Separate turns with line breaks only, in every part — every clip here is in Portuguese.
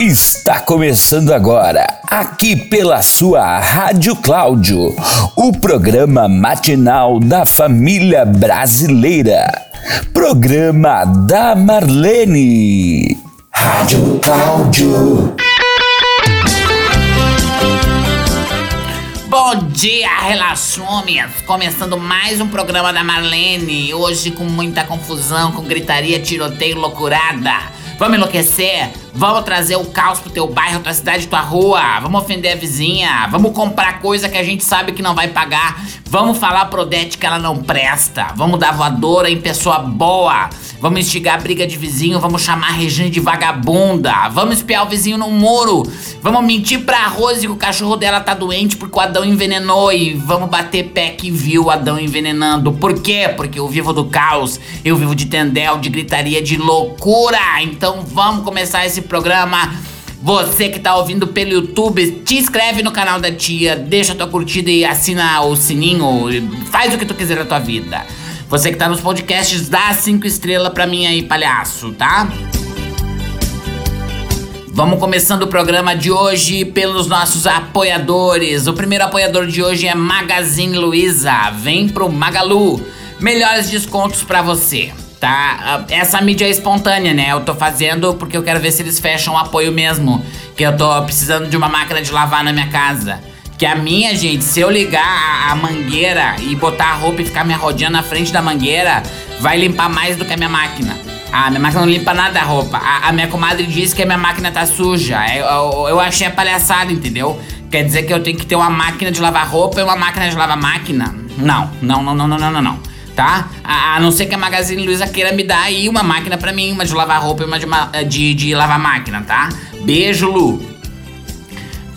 Está começando agora, aqui pela sua Rádio Cláudio, o programa matinal da família brasileira. Programa da Marlene. Rádio Cláudio.
Bom dia, relações! Começando mais um programa da Marlene. Hoje com muita confusão, com gritaria, tiroteio, loucurada. Vamos enlouquecer? Vamos trazer o caos pro teu bairro, tua cidade, tua rua. Vamos ofender a vizinha. Vamos comprar coisa que a gente sabe que não vai pagar. Vamos falar pro Odete que ela não presta. Vamos dar voadora em pessoa boa. Vamos instigar briga de vizinho. Vamos chamar a Regina de vagabunda. Vamos espiar o vizinho no muro. Vamos mentir pra Rose que o cachorro dela tá doente porque o Adão envenenou. E vamos bater pé que viu o Adão envenenando. Por quê? Porque eu vivo do caos. Eu vivo de tendel, de gritaria, de loucura. Então vamos começar esse programa. Você que tá ouvindo pelo YouTube, te inscreve no canal da tia, deixa tua curtida e assina o sininho, faz o que tu quiser na tua vida. Você que tá nos podcasts, dá cinco estrelas pra mim aí, palhaço, tá? Vamos começando o programa de hoje pelos nossos apoiadores. O primeiro apoiador de hoje é Magazine Luiza. Vem pro Magalu. Melhores descontos para você tá? Essa mídia é espontânea, né? Eu tô fazendo porque eu quero ver se eles fecham o apoio mesmo. Que eu tô precisando de uma máquina de lavar na minha casa. Que a minha, gente, se eu ligar a, a mangueira e botar a roupa e ficar me rodeando na frente da mangueira, vai limpar mais do que a minha máquina. A minha máquina não limpa nada a roupa. A, a minha comadre disse que a minha máquina tá suja. Eu, eu, eu achei a palhaçada, entendeu? Quer dizer que eu tenho que ter uma máquina de lavar roupa e uma máquina de lavar máquina? Não, não, não, não, não, não, não. não tá? A, a, não ser que a Magazine Luiza queira me dar aí uma máquina pra mim, uma de lavar roupa e uma de, de, de lavar máquina, tá? Beijo, Lu.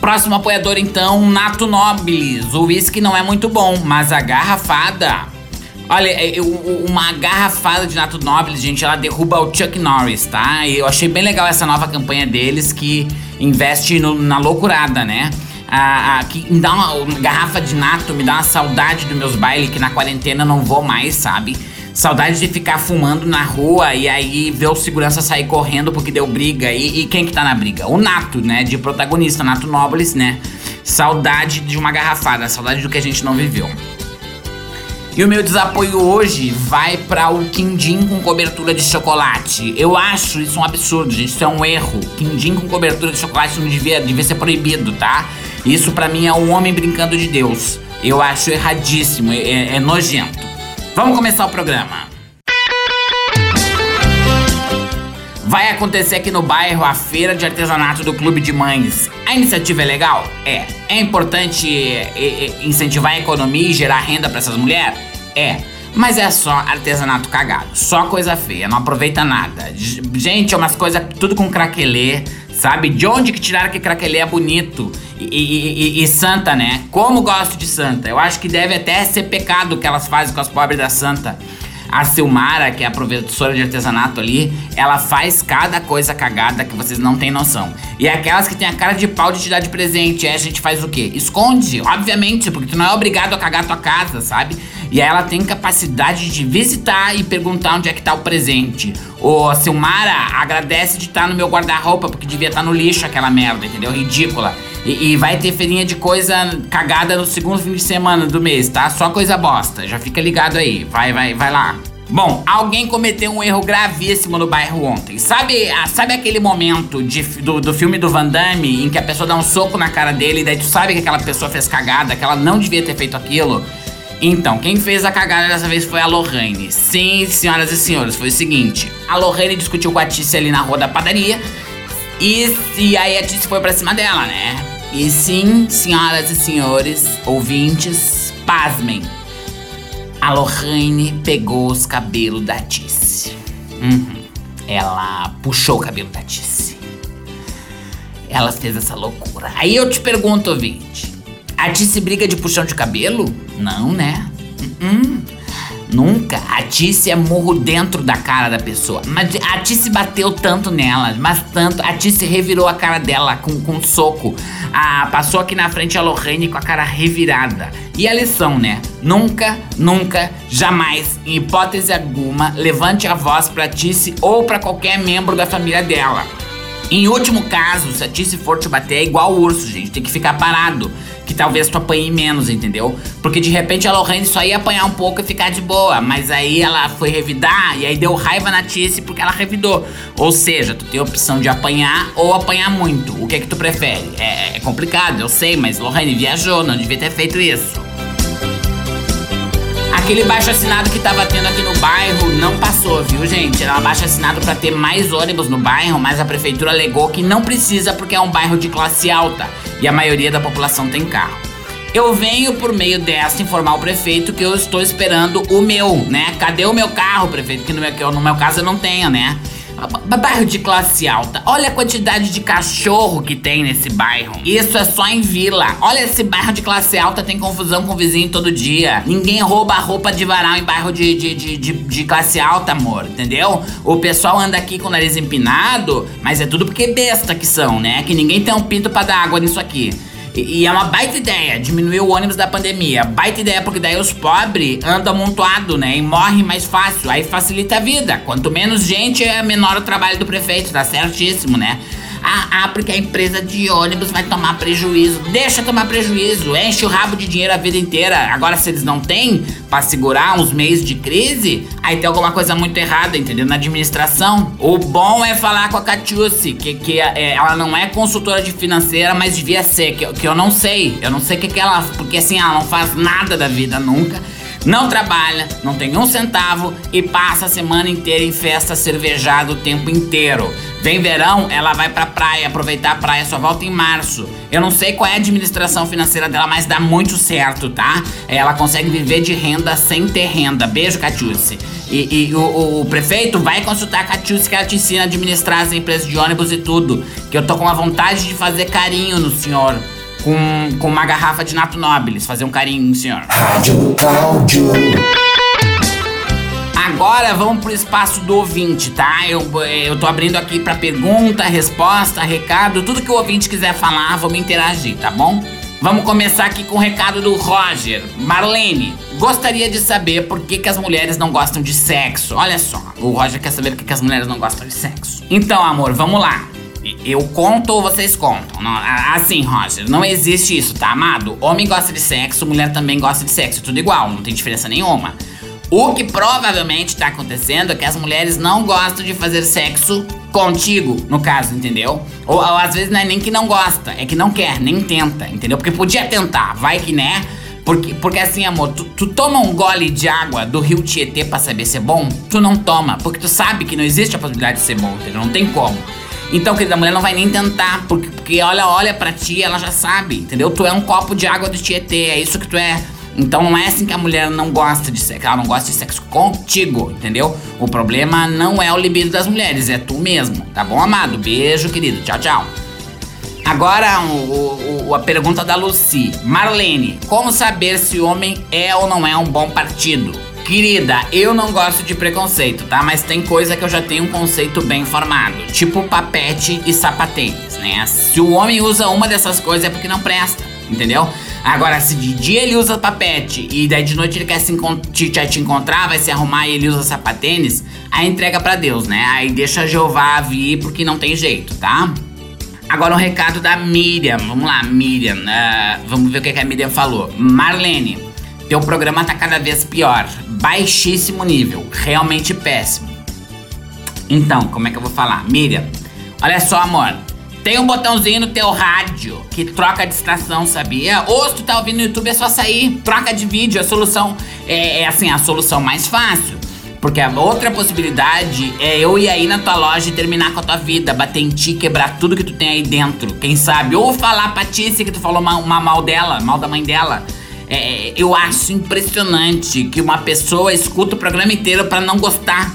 Próximo apoiador, então, Nato Nobilis. O uísque não é muito bom, mas a garrafada. Olha, é, uma garrafada de Nato Nobilis, gente, ela derruba o Chuck Norris, tá? E eu achei bem legal essa nova campanha deles que investe no, na loucurada, né? que me dá uma, uma, garrafa de nato, me dá uma saudade dos meus bailes que na quarentena não vou mais, sabe? Saudade de ficar fumando na rua e aí ver o segurança sair correndo porque deu briga. E, e quem que tá na briga? O Nato, né? De protagonista, Nato Nobles, né? Saudade de uma garrafada, saudade do que a gente não viveu. E o meu desapoio hoje vai para o quindim com cobertura de chocolate. Eu acho isso um absurdo, gente. Isso é um erro. Quindim com cobertura de chocolate não devia, devia ser proibido, tá? Isso para mim é um homem brincando de Deus. Eu acho erradíssimo, é, é, é nojento. Vamos começar o programa. Vai acontecer aqui no bairro a feira de artesanato do Clube de Mães. A iniciativa é legal? É. É importante é, é, incentivar a economia e gerar renda para essas mulheres? É. Mas é só artesanato cagado, só coisa feia, não aproveita nada. Gente, é umas coisas tudo com craquelê, sabe? De onde que tiraram que craquelê é bonito? E, e, e, e, santa, né? Como gosto de santa. Eu acho que deve até ser pecado o que elas fazem com as pobres da santa. A Silmara, que é a professora de artesanato ali, ela faz cada coisa cagada que vocês não têm noção. E é aquelas que tem a cara de pau de te dar de presente. Aí a gente faz o quê? Esconde, obviamente, porque tu não é obrigado a cagar a tua casa, sabe? E aí ela tem capacidade de visitar e perguntar onde é que tá o presente. Ô, Silmara, agradece de estar tá no meu guarda-roupa, porque devia estar tá no lixo aquela merda, entendeu? Ridícula. E, e, vai ter feirinha de coisa cagada no segundo fim de semana do mês, tá? Só coisa bosta. Já fica ligado aí. Vai, vai, vai lá. Bom, alguém cometeu um erro gravíssimo no bairro ontem. Sabe, ah, sabe aquele momento de, do, do filme do Van Damme em que a pessoa dá um soco na cara dele e daí tu sabe que aquela pessoa fez cagada, que ela não devia ter feito aquilo? Então, quem fez a cagada dessa vez foi a Lorraine. Sim, senhoras e senhores, foi o seguinte: a Lorraine discutiu com a Tice ali na rua da padaria e, e aí a Tice foi pra cima dela, né? E sim, senhoras e senhores, ouvintes, pasmem a Lorraine pegou os cabelos da Tice. Uhum. Ela puxou o cabelo da Tice. Ela fez essa loucura. Aí eu te pergunto, ouvinte: a Tice briga de puxão de cabelo? Não, né? Uhum. Nunca. A Tice é murro dentro da cara da pessoa. Mas a Tice bateu tanto nela, mas tanto. A Tice revirou a cara dela com, com um soco. Ah, passou aqui na frente a Lorraine com a cara revirada. E a lição, né? Nunca, nunca, jamais, em hipótese alguma, levante a voz pra Tice ou para qualquer membro da família dela. Em último caso, se a Tice for te bater, é igual o urso, gente. Tem que ficar parado que talvez tu apanhe menos, entendeu? Porque de repente a Lorraine só ia apanhar um pouco e ficar de boa, mas aí ela foi revidar e aí deu raiva na Tice porque ela revidou. Ou seja, tu tem a opção de apanhar ou apanhar muito. O que é que tu prefere? É, é complicado, eu sei, mas Lorraine viajou, não devia ter feito isso. Aquele baixo assinado que tava tendo aqui no bairro não passou, viu, gente? Era um baixo assinado para ter mais ônibus no bairro, mas a prefeitura alegou que não precisa porque é um bairro de classe alta e a maioria da população tem carro. Eu venho por meio dessa informar o prefeito que eu estou esperando o meu, né? Cadê o meu carro, prefeito? Que no meu, no meu caso eu não tenho, né? Bairro de classe alta. Olha a quantidade de cachorro que tem nesse bairro. Isso é só em vila. Olha esse bairro de classe alta, tem confusão com o vizinho todo dia. Ninguém rouba roupa de varal em bairro de, de, de, de, de classe alta, amor. Entendeu? O pessoal anda aqui com o nariz empinado, mas é tudo porque besta que são, né? Que ninguém tem um pinto para dar água nisso aqui. E, é uma baita ideia diminuir o ônibus da pandemia. Baita ideia porque daí os pobres andam amontoado, né? E morrem mais fácil. Aí facilita a vida. Quanto menos gente, é menor o trabalho do prefeito. Tá certíssimo, né? Ah, ah, porque a empresa de ônibus vai tomar prejuízo. Deixa tomar prejuízo, enche o rabo de dinheiro a vida inteira. Agora, se eles não têm para segurar uns meses de crise, aí tem alguma coisa muito errada, entendeu? Na administração. O bom é falar com a Catiusi, que, que é, ela não é consultora de financeira, mas devia ser, que, que eu não sei. Eu não sei o que, que ela. Porque assim, ela não faz nada da vida nunca não trabalha, não tem um centavo e passa a semana inteira em festa cervejada o tempo inteiro. Vem verão, ela vai pra praia, aproveitar a praia, só volta em março. Eu não sei qual é a administração financeira dela, mas dá muito certo, tá? Ela consegue viver de renda sem ter renda. Beijo, Catiúce. E, e o, o, prefeito vai consultar a Catiúce que ela te ensina a administrar as empresas de ônibus e tudo. Que eu tô com a vontade de fazer carinho no senhor com, com uma garrafa de Nato Nobilis. Fazer um carinho, senhor. Rádio Cláudio. Agora vamos pro espaço do ouvinte, tá? Eu, eu tô abrindo aqui pra pergunta, resposta, recado, tudo que o ouvinte quiser falar, vamos interagir, tá bom? Vamos começar aqui com o recado do Roger. Marlene, gostaria de saber por que, que as mulheres não gostam de sexo. Olha só, o Roger quer saber por que, que as mulheres não gostam de sexo. Então, amor, vamos lá. Eu conto ou vocês contam? Não, assim, Roger, não existe isso, tá, amado? Homem gosta de sexo, mulher também gosta de sexo, tudo igual, não tem diferença nenhuma. O que provavelmente tá acontecendo é que as mulheres não gostam de fazer sexo contigo, no caso, entendeu? Ou, ou, às vezes não é nem que não gosta, é que não quer, nem tenta, entendeu? Porque podia tentar, vai que né? Porque, porque assim, amor, tu, tu, toma um gole de água do rio Tietê pra saber se é bom? Tu não toma, porque tu sabe que não existe a possibilidade de ser bom, entendeu? Não tem como. Então, querida, a mulher não vai nem tentar, porque, porque olha, olha pra ti, ela já sabe, entendeu? Tu é um copo de água do Tietê, é isso que tu é. Então não é assim que a mulher não gosta de sexo, ela não gosta de sexo contigo, entendeu? O problema não é o libido das mulheres, é tu mesmo, tá bom, amado? Beijo, querido. Tchau, tchau. Agora o, o, a pergunta da Lucy. Marlene, como saber se homem é ou não é um bom partido? Querida, eu não gosto de preconceito, tá? Mas tem coisa que eu já tenho um conceito bem formado. Tipo papete e sapatênis, né? Se o homem usa uma dessas coisas é porque não presta, entendeu? Agora, se de dia ele usa papete e daí de noite ele quer se te, te encontrar, vai se arrumar e ele usa sapatênis, aí entrega para Deus, né? Aí deixa Jeová vir porque não tem jeito, tá? Agora um recado da Miriam. Vamos lá, Miriam. Uh, vamos ver o que, que a Miriam falou. Marlene, teu programa tá cada vez pior. Baixíssimo nível. Realmente péssimo. Então, como é que eu vou falar? Miriam, olha só, amor. Tem um botãozinho no teu rádio que troca a distração, sabia? Ou se tu tá ouvindo no YouTube, é só sair. Troca de vídeo. A solução é, é assim, a solução mais fácil. Porque a outra possibilidade é eu ir aí na tua loja e terminar com a tua vida, bater em ti, quebrar tudo que tu tem aí dentro. Quem sabe? Ou falar pra Tícia que tu falou uma mal dela, mal da mãe dela. É, eu acho impressionante que uma pessoa escuta o programa inteiro para não gostar.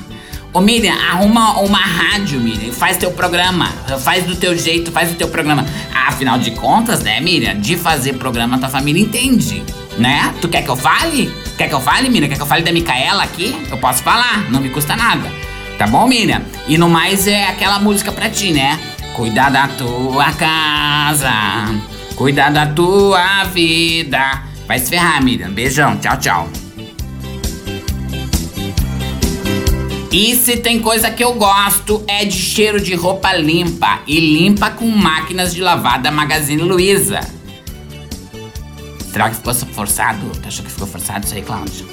Ô Miriam, arruma uma rádio, Miriam, faz teu programa, faz do teu jeito, faz o teu programa. Afinal de contas, né, Miriam, de fazer programa tua família entende. Né? Tu quer que eu fale? Quer que eu fale, Miriam? Quer que eu fale da Micaela aqui? Eu posso falar, não me custa nada. Tá bom, Miriam? E no mais é aquela música pra ti, né? Cuidar da tua casa, cuidar da tua vida. Vai se ferrar, Miriam. Beijão, tchau, tchau. E se tem coisa que eu gosto é de cheiro de roupa limpa e limpa com máquinas de lavar da Magazine Luiza. Será que ficou forçado? Tu achou que ficou forçado isso aí, Cláudio?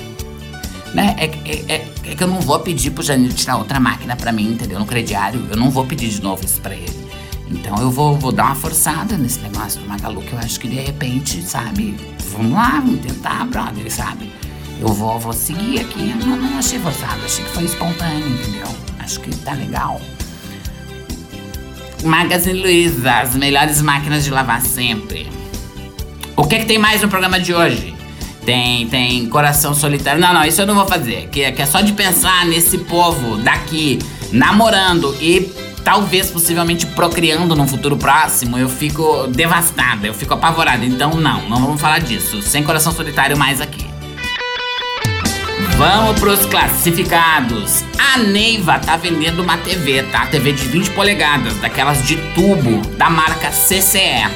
Né? É, é, é, é, que eu não vou pedir pro Janilo tirar outra máquina pra mim, entendeu? No crediário. Eu não vou pedir de novo isso pra ele. Então eu vou, vou dar uma forçada nesse negócio do Magalu, que eu acho que de repente, sabe? Vamos lá, vamos tentar, brother, sabe? eu vou, vou seguir aqui. Eu não, não achei forçado, achei que foi espontâneo, entendeu? Acho que tá legal. Magazine Luiza, as melhores máquinas de lavar sempre. O que, que tem mais no programa de hoje? Tem, tem coração solitário. Não, não, isso eu não vou fazer. Que, que é só de pensar nesse povo daqui namorando e talvez possivelmente procriando num futuro próximo, eu fico devastada, eu fico apavorada. Então não, não vamos falar disso. Sem coração solitário mais aqui. Vamos pros classificados. A Neiva tá vendendo uma TV, tá? TV de 20 polegadas, daquelas de tubo, da marca CCE.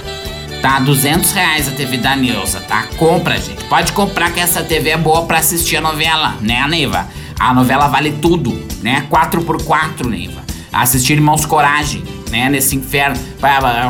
Tá? 200 reais a TV da Neuza, tá? Compra, gente. Pode comprar que essa TV é boa pra assistir a novela, né, Neiva? A novela vale tudo, né? 4x4, Neiva. Assistir Irmãos Coragem, né? Nesse inferno,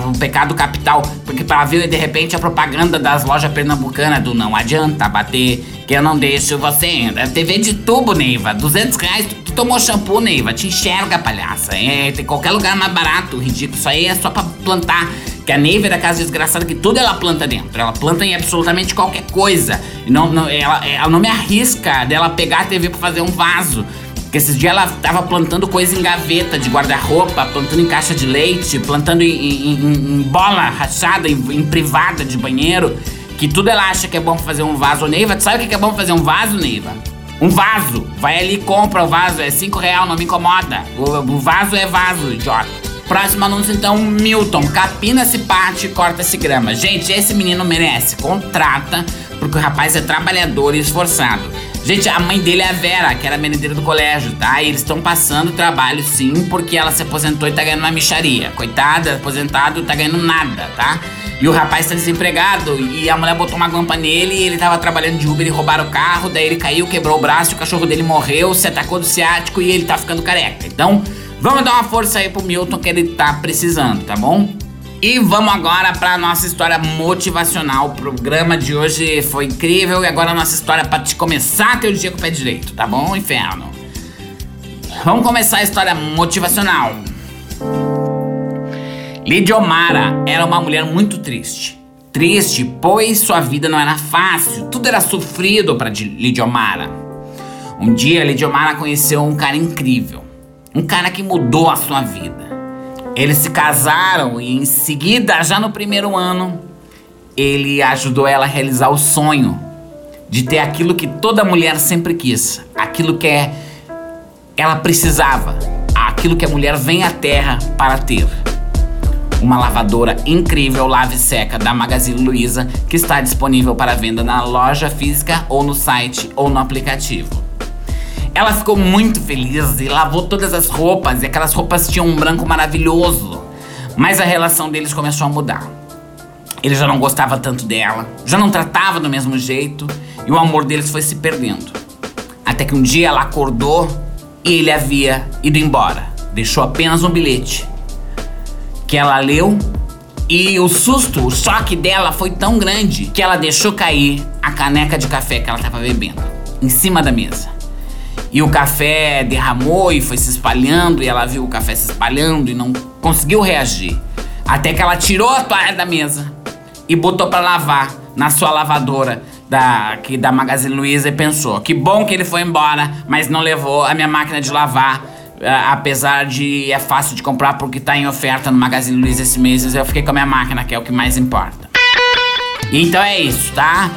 um pecado capital. Porque pra ver de repente a propaganda das lojas pernambucanas do não adianta bater que eu não deixo você ainda. TV de tubo, Neiva. 200 reais. Tu, tu tomou shampoo, Neiva. Te enxerga, palhaça. É, tem qualquer lugar mais barato, ridículo. Isso aí é só pra plantar. Que a Neiva é da casa desgraçada que tudo ela planta dentro. Ela planta em absolutamente qualquer coisa. Não, não, ela, ela não me arrisca dela pegar a TV pra fazer um vaso. Porque esses dias ela tava plantando coisa em gaveta de guarda-roupa, plantando em caixa de leite, plantando em, em, em, em bola rachada, em privada de banheiro que tudo ela acha que é bom fazer um vaso, Neiva. Tu sabe o que é bom fazer um vaso, Neiva? Um vaso. Vai ali compra o vaso, é 5 real, não me incomoda. O, o, vaso é vaso, idiota. Próximo anúncio então, Milton. Capina-se parte e corta-se grama. Gente, esse menino merece. Contrata, porque o rapaz é trabalhador e esforçado. Gente, a mãe dele é a Vera, que era merendeira do colégio, tá? E eles estão passando trabalho sim, porque ela se aposentou e tá ganhando uma micharia. Coitada, aposentado, tá ganhando nada, tá? E o rapaz tá desempregado e a mulher botou uma guampa nele e ele tava trabalhando de Uber e roubaram o carro, daí ele caiu, quebrou o braço, o cachorro dele morreu, se atacou do ciático e ele tá ficando careca. Então, vamos dar uma força aí pro Milton que ele tá precisando, tá bom? E vamos agora para nossa história motivacional. O programa de hoje foi incrível e agora a nossa história para te começar teu dia com o pé direito, tá bom, inferno? Vamos começar a história motivacional. Lidiomara era uma mulher muito triste. Triste, pois sua vida não era fácil, tudo era sofrido para Lidiomara. Um dia, Lidiomara conheceu um cara incrível, um cara que mudou a sua vida. Eles se casaram e, em seguida, já no primeiro ano, ele ajudou ela a realizar o sonho de ter aquilo que toda mulher sempre quis, aquilo que é, ela precisava, aquilo que a mulher vem à terra para ter uma lavadora incrível lave seca da Magazine Luiza que está disponível para venda na loja física ou no site ou no aplicativo. Ela ficou muito feliz e lavou todas as roupas e aquelas roupas tinham um branco maravilhoso. Mas a relação deles começou a mudar. Ele já não gostava tanto dela, já não tratava do mesmo jeito e o amor deles foi se perdendo. Até que um dia ela acordou e ele havia ido embora. Deixou apenas um bilhete que ela leu e o susto, o choque dela foi tão grande que ela deixou cair a caneca de café que ela estava bebendo em cima da mesa. E o café derramou e foi se espalhando, e ela viu o café se espalhando e não conseguiu reagir. Até que ela tirou a toalha da mesa e botou para lavar na sua lavadora da, que, da Magazine Luiza e pensou: que bom que ele foi embora, mas não levou a minha máquina de lavar apesar de é fácil de comprar porque tá em oferta no Magazine Luiza esse mês, eu fiquei com a minha máquina, que é o que mais importa. Então é isso, tá?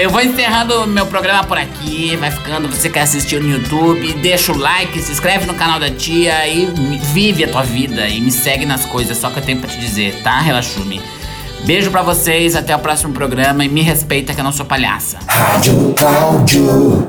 Eu vou encerrando meu programa por aqui. Vai ficando. Você quer assistir no YouTube? Deixa o like, se inscreve no canal da tia e vive a tua vida. E me segue nas coisas, só que eu tenho pra te dizer, tá, Relaxume? Beijo para vocês, até o próximo programa e me respeita que eu não sou palhaça.
Rádio Cláudio.